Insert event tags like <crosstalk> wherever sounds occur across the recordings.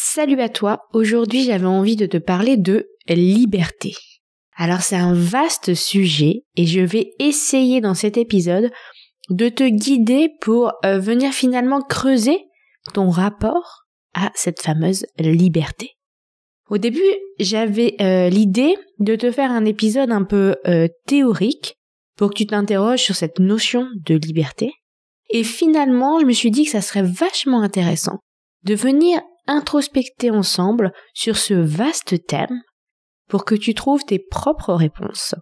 Salut à toi, aujourd'hui j'avais envie de te parler de liberté. Alors c'est un vaste sujet et je vais essayer dans cet épisode de te guider pour euh, venir finalement creuser ton rapport à cette fameuse liberté. Au début, j'avais euh, l'idée de te faire un épisode un peu euh, théorique pour que tu t'interroges sur cette notion de liberté. Et finalement, je me suis dit que ça serait vachement intéressant de venir introspecter ensemble sur ce vaste thème pour que tu trouves tes propres réponses.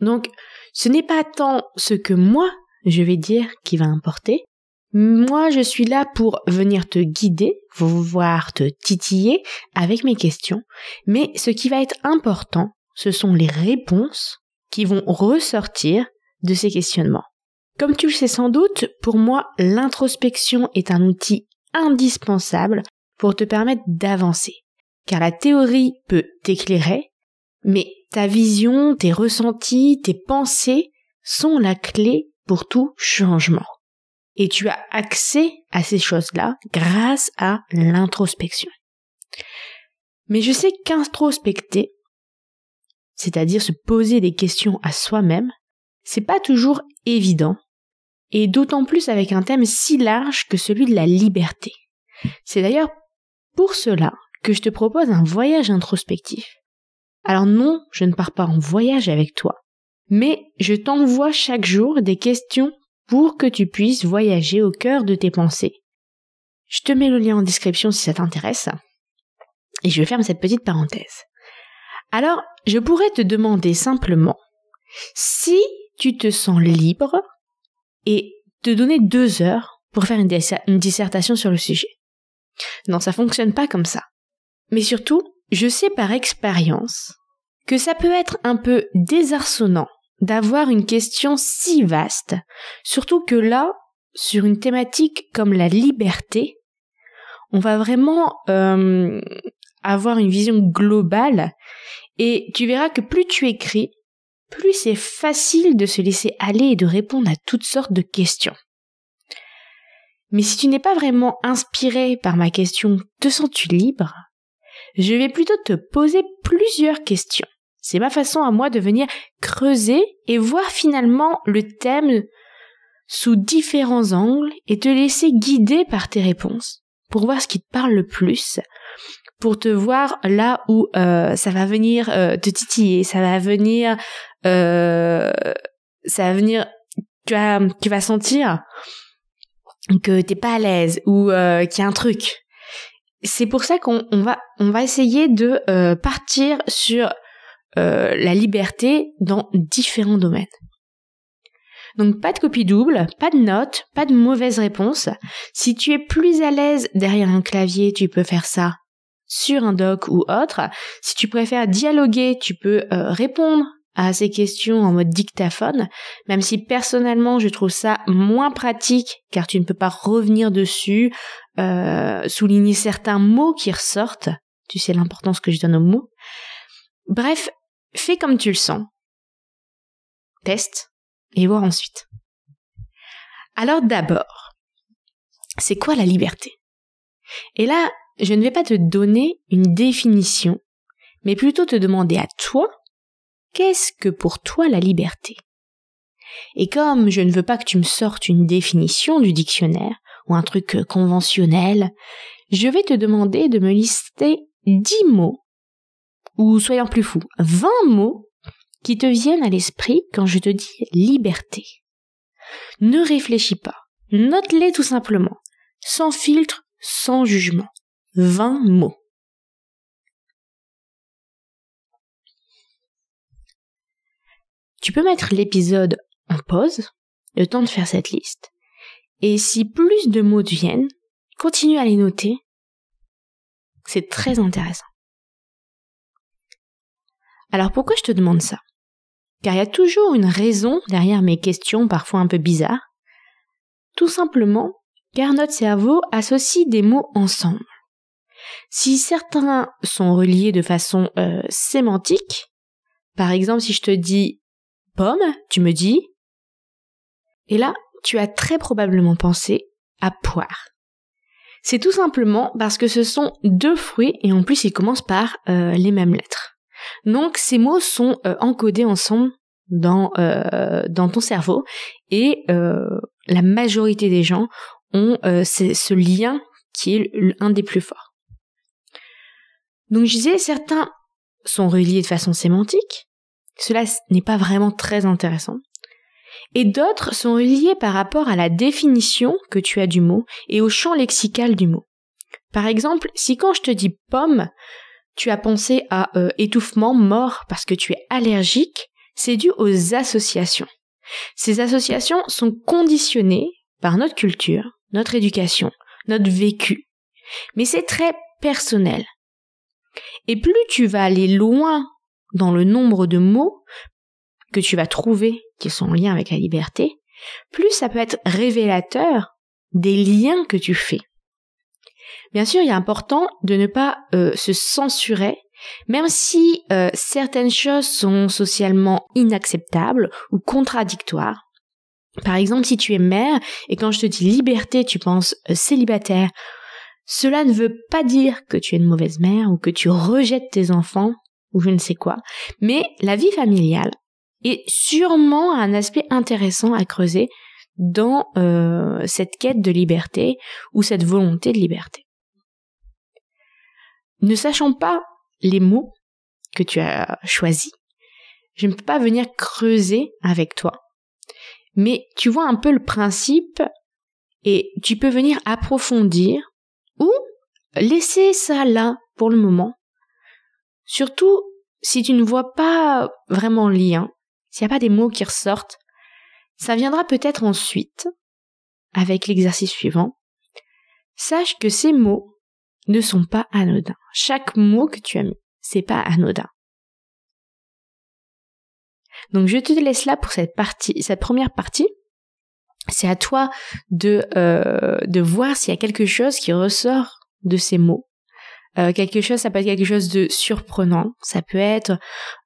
Donc, ce n'est pas tant ce que moi je vais dire qui va importer. Moi, je suis là pour venir te guider, voir te titiller avec mes questions, mais ce qui va être important, ce sont les réponses qui vont ressortir de ces questionnements. Comme tu le sais sans doute, pour moi, l'introspection est un outil indispensable pour te permettre d'avancer. Car la théorie peut t'éclairer, mais ta vision, tes ressentis, tes pensées sont la clé pour tout changement. Et tu as accès à ces choses-là grâce à l'introspection. Mais je sais qu'introspecter, c'est-à-dire se poser des questions à soi-même, c'est pas toujours évident, et d'autant plus avec un thème si large que celui de la liberté. C'est d'ailleurs pour cela que je te propose un voyage introspectif. Alors non, je ne pars pas en voyage avec toi, mais je t'envoie chaque jour des questions pour que tu puisses voyager au cœur de tes pensées. Je te mets le lien en description si ça t'intéresse. Et je ferme cette petite parenthèse. Alors, je pourrais te demander simplement si tu te sens libre et te donner deux heures pour faire une, dissertation sur le sujet. Non, ça fonctionne pas comme ça. Mais surtout, je sais par expérience que ça peut être un peu désarçonnant d'avoir une question si vaste, surtout que là, sur une thématique comme la liberté, on va vraiment euh, avoir une vision globale et tu verras que plus tu écris, plus c'est facile de se laisser aller et de répondre à toutes sortes de questions. Mais si tu n'es pas vraiment inspiré par ma question te sens-tu libre? Je vais plutôt te poser plusieurs questions. C'est ma façon à moi de venir creuser et voir finalement le thème sous différents angles et te laisser guider par tes réponses pour voir ce qui te parle le plus, pour te voir là où euh, ça va venir euh, te titiller, ça va venir, euh, ça va venir, tu vas, tu vas sentir que t'es pas à l'aise ou euh, qu'il y a un truc. C'est pour ça qu'on va on va essayer de euh, partir sur euh, la liberté dans différents domaines. Donc pas de copie double, pas de notes, pas de mauvaise réponse. Si tu es plus à l'aise derrière un clavier, tu peux faire ça sur un doc ou autre. Si tu préfères dialoguer, tu peux répondre à ces questions en mode dictaphone, même si personnellement je trouve ça moins pratique car tu ne peux pas revenir dessus, euh, souligner certains mots qui ressortent. Tu sais l'importance que je donne aux mots. Bref, fais comme tu le sens. Teste et vois ensuite. Alors d'abord, c'est quoi la liberté? Et là, je ne vais pas te donner une définition, mais plutôt te demander à toi Qu'est-ce que pour toi la liberté? Et comme je ne veux pas que tu me sortes une définition du dictionnaire ou un truc conventionnel, je vais te demander de me lister dix mots, ou soyons plus fous, vingt mots qui te viennent à l'esprit quand je te dis liberté. Ne réfléchis pas, note-les tout simplement, sans filtre, sans jugement. Vingt mots. Tu peux mettre l'épisode en pause, le temps de faire cette liste, et si plus de mots viennent, continue à les noter. C'est très intéressant. Alors pourquoi je te demande ça? Car il y a toujours une raison derrière mes questions parfois un peu bizarres. Tout simplement car notre cerveau associe des mots ensemble. Si certains sont reliés de façon euh, sémantique, par exemple si je te dis pomme, tu me dis, et là tu as très probablement pensé à poire. C'est tout simplement parce que ce sont deux fruits et en plus ils commencent par euh, les mêmes lettres. Donc ces mots sont euh, encodés ensemble dans, ton cerveau et la majorité des gens ont ce lien qui est un des plus forts. Donc je disais, certains sont reliés de façon sémantique, cela n'est pas vraiment très intéressant, et d'autres sont reliés par rapport à la définition que tu as du mot et au champ lexical du mot. Par exemple, si quand je te dis pomme, tu as pensé à euh, étouffement, mort parce que tu es allergique, c'est dû aux associations. Ces associations sont conditionnées par notre culture, notre éducation, notre vécu. Mais c'est très personnel. Et plus tu vas aller loin dans le nombre de mots que tu vas trouver qui sont en lien avec la liberté, plus ça peut être révélateur des liens que tu fais. Bien sûr, il est important de ne pas euh, se censurer, même si euh, certaines choses sont socialement inacceptables ou contradictoires. Par exemple, si tu es mère et quand je te dis liberté, tu penses euh, célibataire, cela ne veut pas dire que tu es une mauvaise mère ou que tu rejettes tes enfants ou je ne sais quoi, mais la vie familiale est sûrement un aspect intéressant à creuser dans cette quête de liberté ou cette volonté de liberté. Ne sachant pas les mots que tu as choisis, je ne peux pas venir creuser avec toi. Mais tu vois un peu le principe et tu peux venir approfondir ou laisser ça là pour le moment. Surtout si tu ne vois pas vraiment le lien, s'il n'y a pas des mots qui ressortent, ça viendra peut-être ensuite avec l'exercice suivant. Sache que ces mots ne sont pas anodins. Chaque mot que tu as mis, c'est pas anodin. Donc je te laisse là pour cette partie, cette première partie. C'est à toi de euh, de voir s'il y a quelque chose qui ressort de ces mots. Euh, quelque chose, ça peut être quelque chose de surprenant, ça peut être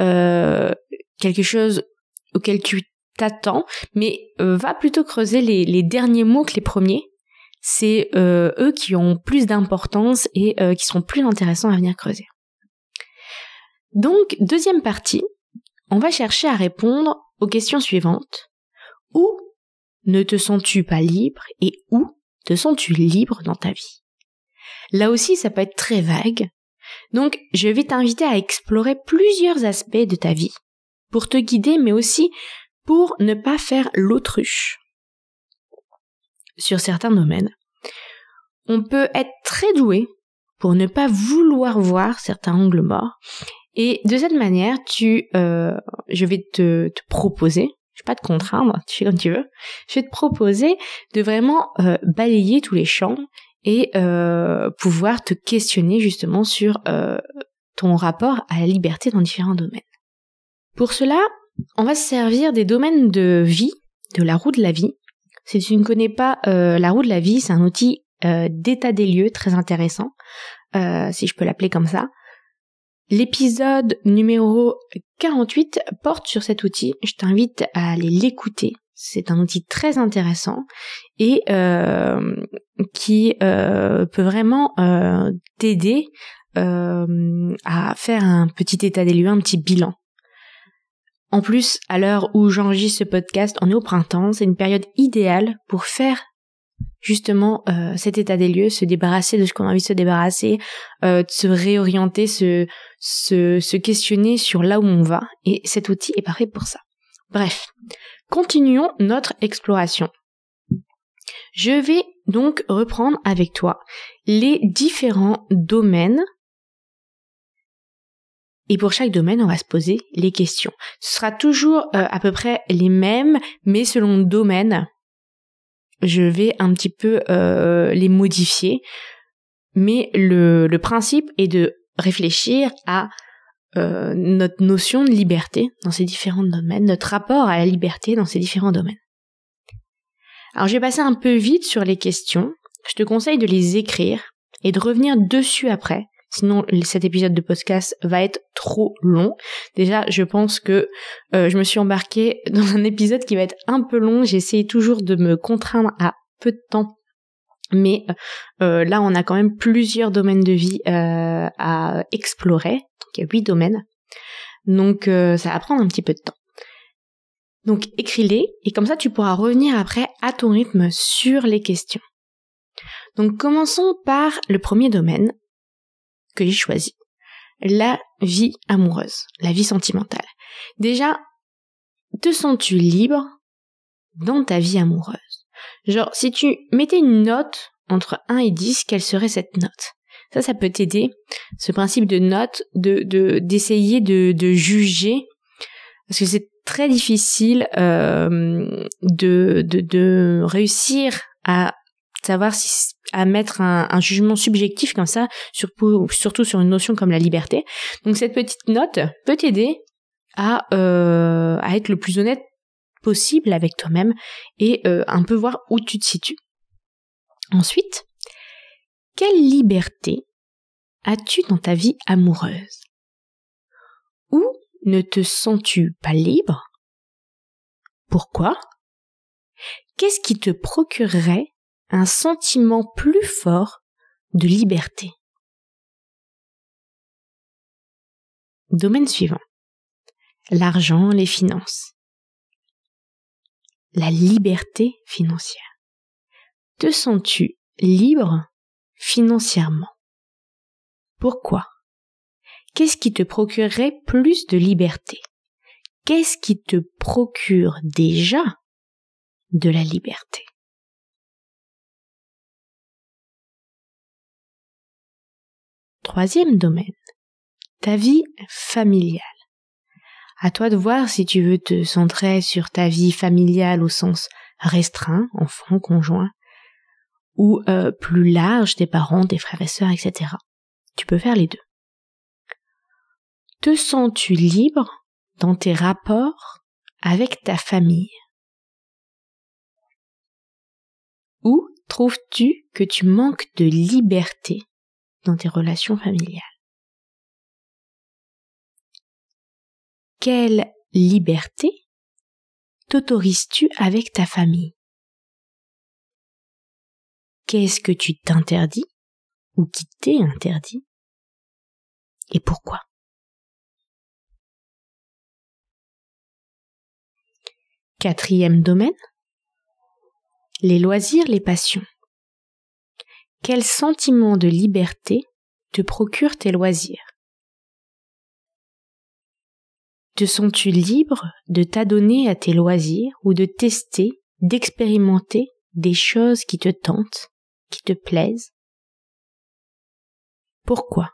euh, quelque chose auquel tu t'attends, mais va plutôt creuser les, derniers mots que les premiers c'est euh, eux qui ont plus d'importance et euh, qui seront plus intéressants à venir creuser. Donc, deuxième partie, on va chercher à répondre aux questions suivantes. Ne te sens-tu pas libre et où te sens-tu libre dans ta vie? Là aussi, ça peut être très vague. Donc, je vais t'inviter à explorer plusieurs aspects de ta vie pour te guider, mais aussi pour ne pas faire l'autruche sur certains domaines. On peut être très doué pour ne pas vouloir voir certains angles morts. Et de cette manière, tu, euh, je vais te, te proposer, je vais pas te contraindre, tu fais comme tu veux, je vais te proposer de vraiment euh, balayer tous les champs et euh, pouvoir te questionner justement sur euh, ton rapport à la liberté dans différents domaines. Pour cela, on va se servir des domaines de vie, de la roue de la vie, si tu ne connais pas la roue de la vie, c'est un outil d'état des lieux très intéressant, si je peux l'appeler comme ça. L'épisode numéro 48 porte sur cet outil. Je t'invite à aller l'écouter. C'est un outil très intéressant et qui peut vraiment t'aider à faire un petit état des lieux, un petit bilan en plus, à l'heure où j'enregistre ce podcast, on est au printemps, c'est une période idéale pour faire justement euh, cet état des lieux, se débarrasser de ce qu'on a envie de se débarrasser, euh, de se réorienter, se, questionner sur là où on va. Et cet outil est parfait pour ça. Bref, continuons notre exploration. Je vais donc reprendre avec toi les différents domaines et pour chaque domaine, on va se poser les questions. Ce sera toujours euh, à peu près les mêmes, mais selon le domaine, je vais un petit peu euh, les modifier. Mais le, principe est de réfléchir à euh, notre notion de liberté dans ces différents domaines, notre rapport à la liberté dans ces différents domaines. Alors je vais passer un peu vite sur les questions. Je te conseille de les écrire et de revenir dessus après. Sinon, cet épisode de podcast va être trop long. Déjà, je pense que euh, je me suis embarquée <laughs> dans un épisode qui va être un peu long. J'essaie toujours de me contraindre à peu de temps mais euh, là, on a quand même plusieurs domaines de vie euh, à explorer. Donc, il y a huit domaines. Donc, ça va prendre un petit peu de temps. Donc, écris-les et comme ça, tu pourras revenir après à ton rythme sur les questions. Donc, commençons par le premier domaine que j'ai choisi. La vie amoureuse, la vie sentimentale. Déjà, te sens-tu libre dans ta vie amoureuse? Genre, si tu mettais une note entre 1 et 10, quelle serait cette note? Ça, ça peut t'aider, ce principe de note, de d'essayer de, de, juger, parce que c'est très difficile euh, de, de, de réussir à savoir si à mettre un, jugement subjectif comme ça, surtout sur une notion comme la liberté. Donc cette petite note peut t'aider à, euh, à être le plus honnête possible avec toi-même et euh, un peu voir où tu te situes. Ensuite, quelle liberté as-tu dans ta vie amoureuse? Où ne te sens-tu pas libre? Pourquoi? Qu'est-ce qui te procurerait un sentiment plus fort de liberté. Domaine suivant. L'argent, les finances. La liberté financière. Te sens-tu libre financièrement? Pourquoi? Qu'est-ce qui te procurerait plus de liberté? Qu'est-ce qui te procure déjà de la liberté? Troisième domaine, ta vie familiale. À toi de voir si tu veux te centrer sur ta vie familiale au sens restreint, enfant, conjoint, ou euh, plus large, tes parents, tes frères et sœurs, etc. Tu peux faire les deux. Te sens-tu libre dans tes rapports avec ta famille? Ou trouves-tu que tu manques de liberté? Dans tes relations familiales. Quelle liberté t'autorises-tu avec ta famille? Qu'est-ce que tu t'interdis ou qui t'est interdit? Et pourquoi? Quatrième domaine, les loisirs, les passions. Quel sentiment de liberté te procurent tes loisirs? Te sens-tu libre de t'adonner à tes loisirs ou de tester, d'expérimenter des choses qui te tentent, qui te plaisent? Pourquoi?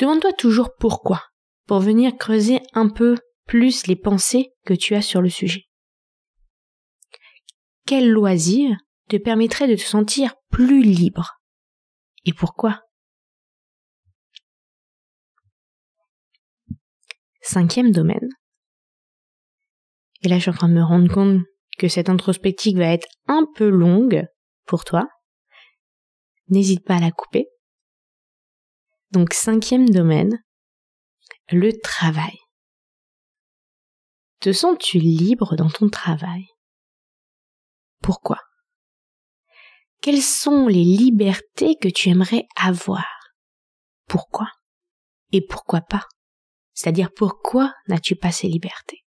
Demande-toi toujours pourquoi, pour venir creuser un peu plus les pensées que tu as sur le sujet. Quel loisir te permettrait de te sentir plus libre Et pourquoi? Cinquième domaine. Et là, je suis en train de me rendre compte que cette introspective va être un peu longue pour toi. N'hésite pas à la couper. Donc, cinquième domaine, le travail. Te sens-tu libre dans ton travail? Pourquoi? Quelles sont les libertés que tu aimerais avoir? Pourquoi? Et pourquoi pas? C'est-à-dire pourquoi n'as-tu pas ces libertés?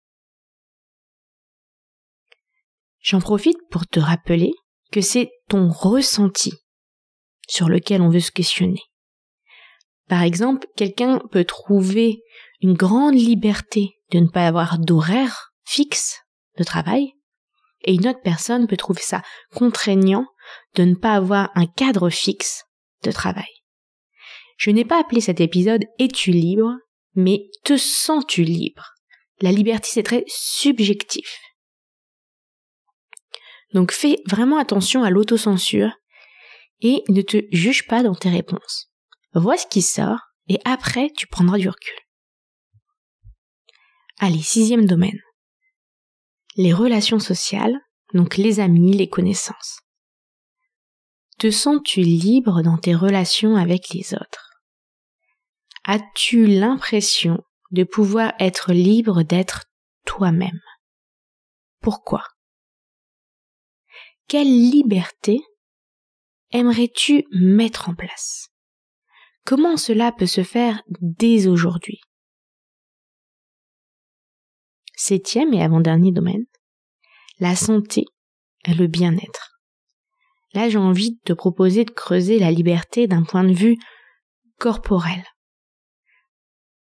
J'en profite pour te rappeler que c'est ton ressenti sur lequel on veut se questionner. Par exemple, quelqu'un peut trouver une grande liberté de ne pas avoir d'horaire fixe de travail, et une autre personne peut trouver ça contraignant de ne pas avoir un cadre fixe de travail. Je n'ai pas appelé cet épisode Es-tu libre? mais te sens-tu libre? La liberté, c'est très subjectif. Donc fais vraiment attention à l'autocensure et ne te juge pas dans tes réponses. Vois ce qui sort et après tu prendras du recul. Allez, sixième domaine. Les relations sociales, donc les amis, les connaissances. Te sens-tu libre dans tes relations avec les autres? As-tu l'impression de pouvoir être libre d'être toi-même? Pourquoi? Quelle liberté aimerais-tu mettre en place? Comment cela peut se faire dès aujourd'hui? Septième et avant-dernier domaine, la santé et le bien-être. Là, j'ai envie de te proposer de creuser la liberté d'un point de vue corporel.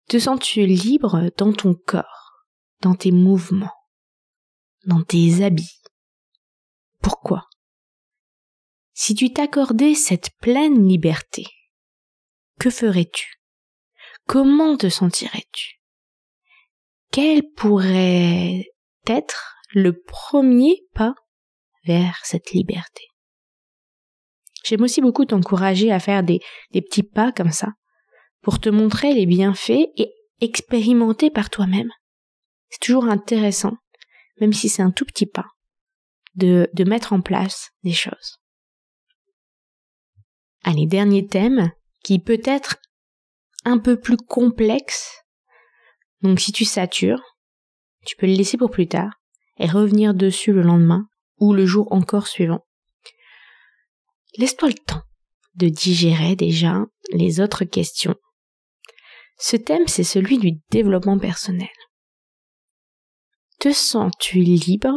Te sens-tu libre dans ton corps, dans tes mouvements, dans tes habits? Pourquoi? Si tu t'accordais cette pleine liberté, que ferais-tu? Comment te sentirais-tu? Quel pourrait être le premier pas vers cette liberté? J'aime aussi beaucoup t'encourager à faire des, petits pas comme ça, pour te montrer les bienfaits et expérimenter par toi-même. C'est toujours intéressant, même si c'est un tout petit pas, de, de mettre en place des choses. Allez, dernier thème, qui peut être un peu plus complexe. Donc si tu satures, tu peux le laisser pour plus tard et revenir dessus le lendemain ou le jour encore suivant. Laisse-toi le temps de digérer déjà les autres questions. Ce thème, c'est celui du développement personnel. Te sens-tu libre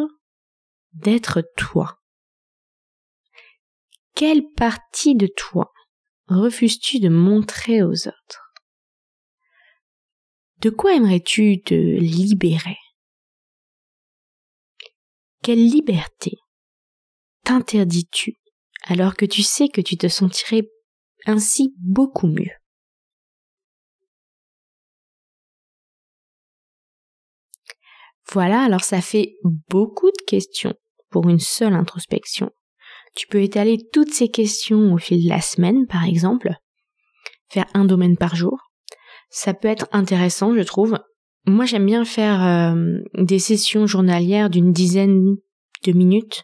d'être toi? Quelle partie de toi refuses-tu de montrer aux autres? De quoi aimerais-tu te libérer? Quelle liberté t'interdis-tu alors que tu sais que tu te sentirais ainsi beaucoup mieux? Voilà, alors ça fait beaucoup de questions pour une seule introspection. Tu peux étaler toutes ces questions au fil de la semaine, par exemple, faire un domaine par jour. Ça peut être intéressant, je trouve. Moi, j'aime bien faire euh, des sessions journalières d'une dizaine de minutes.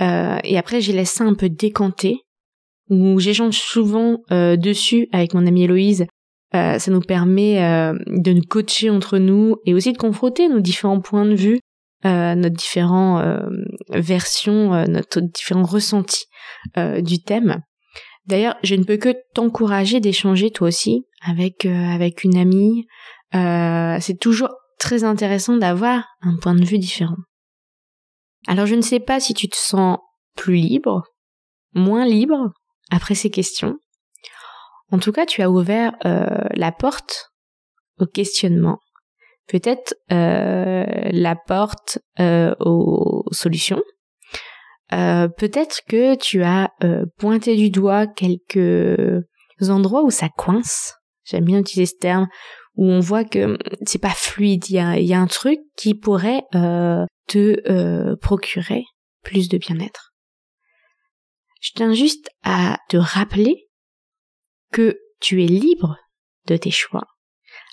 Euh, et après, je laisse ça un peu décanter, où j'échange souvent euh, dessus avec mon amie Héloïse. ça nous permet de nous coacher entre nous et aussi de confronter nos différents points de vue nos différentes versions, notre différents ressentis du thème. D'ailleurs, je ne peux que t'encourager d'échanger toi aussi avec avec une amie. c'est toujours très intéressant d'avoir un point de vue différent. Alors, je ne sais pas si tu te sens plus libre, moins libre après ces questions. En tout cas, tu as ouvert la porte au questionnement peut-être euh, la porte euh, aux solutions. Euh, peut-être que tu as pointé du doigt quelques endroits où ça coince. J'aime bien utiliser ce terme où on voit que c'est pas fluide. Il y a, y a, un truc qui pourrait te procurer plus de bien-être. Je tiens juste à te rappeler que tu es libre de tes choix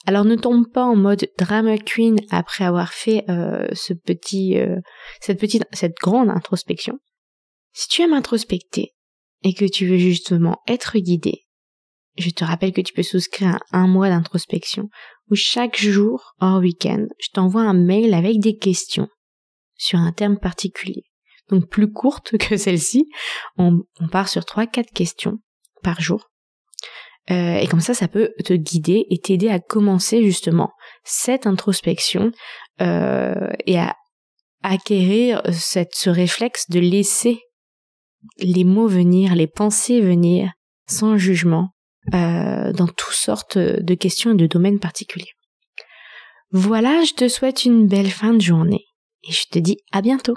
alors ne tombe pas en mode drama queen après avoir fait euh, ce petit, euh, cette petite, cette grande introspection. Si tu aimes introspecter et que tu veux justement être guidé, je te rappelle que tu peux souscrire à un mois d'introspection où chaque jour, hors week-end, je t'envoie un mail avec des questions sur un terme particulier. Donc plus courte que celle-ci, on, part sur trois, quatre questions par jour euh, et comme ça, ça peut te guider et t'aider à commencer justement cette introspection euh, et à acquérir ce réflexe de laisser les mots venir, les pensées venir sans jugement euh, dans toutes sortes de questions et de domaines particuliers. Voilà, je te souhaite une belle fin de journée et je te dis à bientôt.